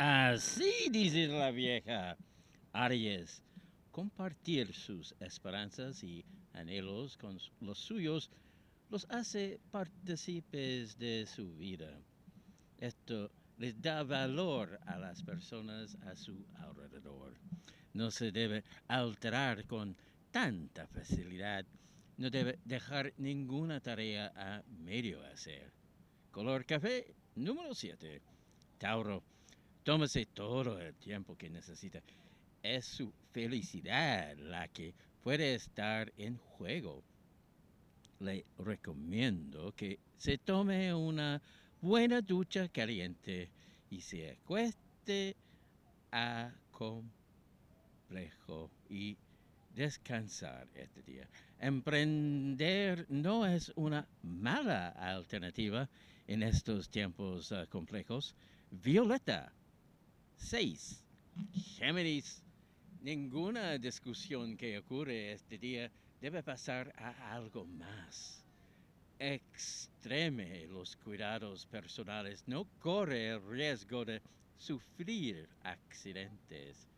Así dice la vieja. Aries, compartir sus esperanzas y anhelos con los suyos los hace partícipes de su vida. Esto les da valor a las personas a su alrededor. No se debe alterar con tanta facilidad. No debe dejar ninguna tarea a medio hacer. Color café número 7. Tauro, tómese todo el tiempo que necesita. Es su felicidad la que puede estar en juego. Le recomiendo que se tome una buena ducha caliente y se acueste a complejo y descansar este día. Emprender no es una mala alternativa en estos tiempos uh, complejos. Violeta, 6. Géminis, ninguna discusión que ocurre este día debe pasar a algo más. Extreme los cuidados personales, no corre el riesgo de sufrir accidentes.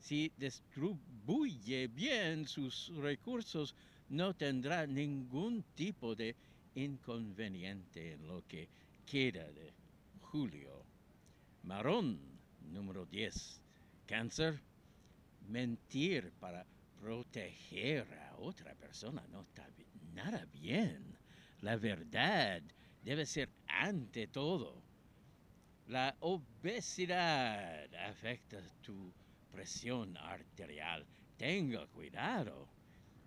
Si distribuye bien sus recursos, no tendrá ningún tipo de inconveniente en lo que queda de julio. Marón, número 10. Cáncer, mentir para proteger a otra persona no está nada bien. La verdad debe ser ante todo. La obesidad afecta tu presión arterial. Tenga cuidado.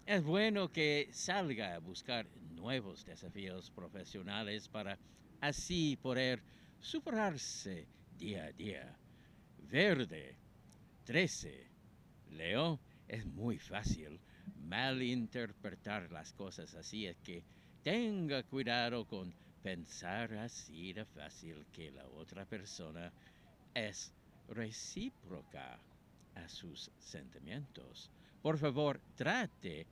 Es bueno que salga a buscar nuevos desafíos profesionales para así poder superarse día a día. Verde, 13. Leo, es muy fácil malinterpretar las cosas así, es que tenga cuidado con pensar así de fácil que la otra persona es recíproca a sus sentimientos. Por favor, trate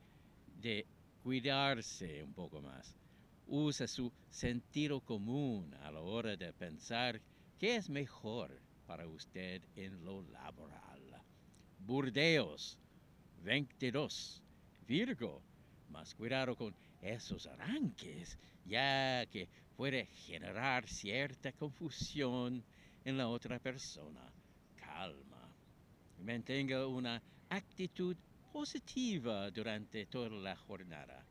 de cuidarse un poco más. Usa su sentido común a la hora de pensar qué es mejor para usted en lo laboral. Burdeos, 22. Virgo, más cuidado con esos arranques, ya que puede generar cierta confusión en la otra persona. Calma. Mantenga una actitud positiva durante toda la jornada.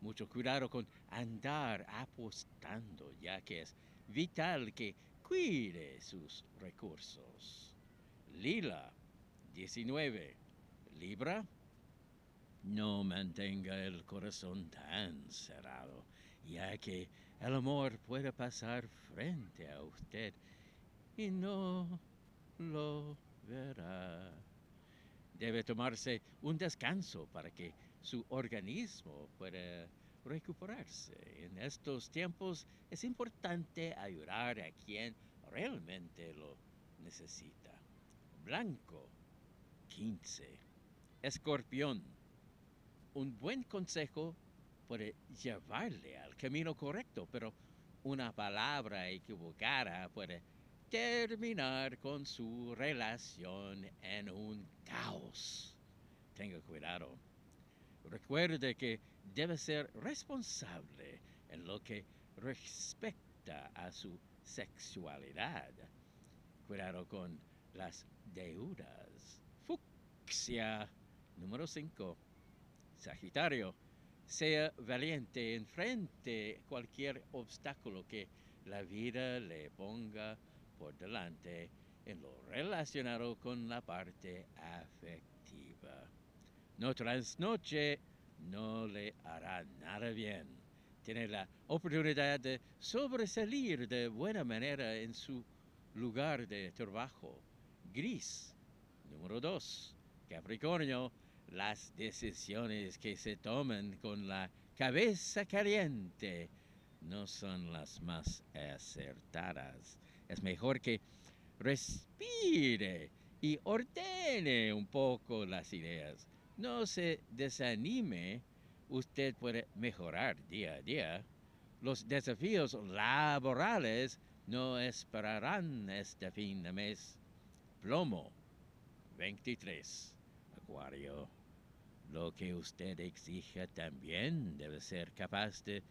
Mucho cuidado con andar apostando, ya que es vital que cuide sus recursos. Lila, 19. Libra, no mantenga el corazón tan cerrado, ya que el amor puede pasar frente a usted y no lo verá debe tomarse un descanso para que su organismo pueda recuperarse. En estos tiempos es importante ayudar a quien realmente lo necesita. Blanco, 15. Escorpión. Un buen consejo puede llevarle al camino correcto, pero una palabra equivocada puede terminar con su relación en un caos. Tenga cuidado. Recuerde que debe ser responsable en lo que respecta a su sexualidad. Cuidado con las deudas. Fucsia número 5. Sagitario, sea valiente, enfrente cualquier obstáculo que la vida le ponga por delante en lo relacionado con la parte afectiva. No trasnoche no le hará nada bien. Tiene la oportunidad de sobresalir de buena manera en su lugar de trabajo. Gris. Número dos. Capricornio. Las decisiones que se toman con la cabeza caliente no son las más acertadas es mejor que respire y ordene un poco las ideas. No se desanime, usted puede mejorar día a día. Los desafíos laborales no esperarán este fin de mes. plomo. 23. Acuario. Lo que usted exija también debe ser capaz de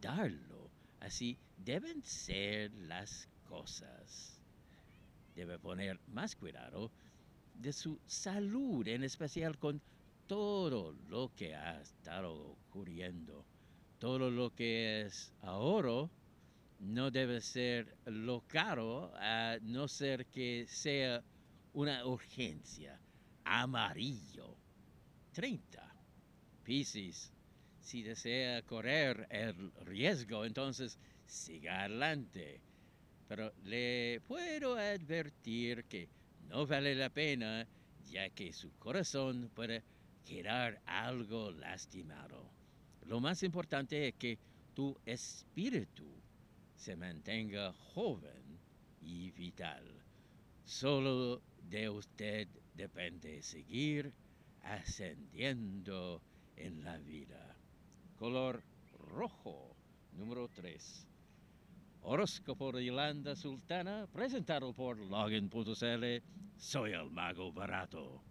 darlo. Así deben ser las cosas. Debe poner más cuidado de su salud, en especial con todo lo que ha estado ocurriendo. Todo lo que es ahora no debe ser lo caro, a no ser que sea una urgencia. Amarillo. 30. Piscis. Si desea correr el riesgo, entonces siga adelante. Pero le puedo advertir que no vale la pena, ya que su corazón puede quedar algo lastimado. Lo más importante es que tu espíritu se mantenga joven y vital. Solo de usted depende seguir ascendiendo en la vida. Color rojo, número 3. Horóscopo de Yolanda Sultana, presentado por Login.cl. Soy el mago barato.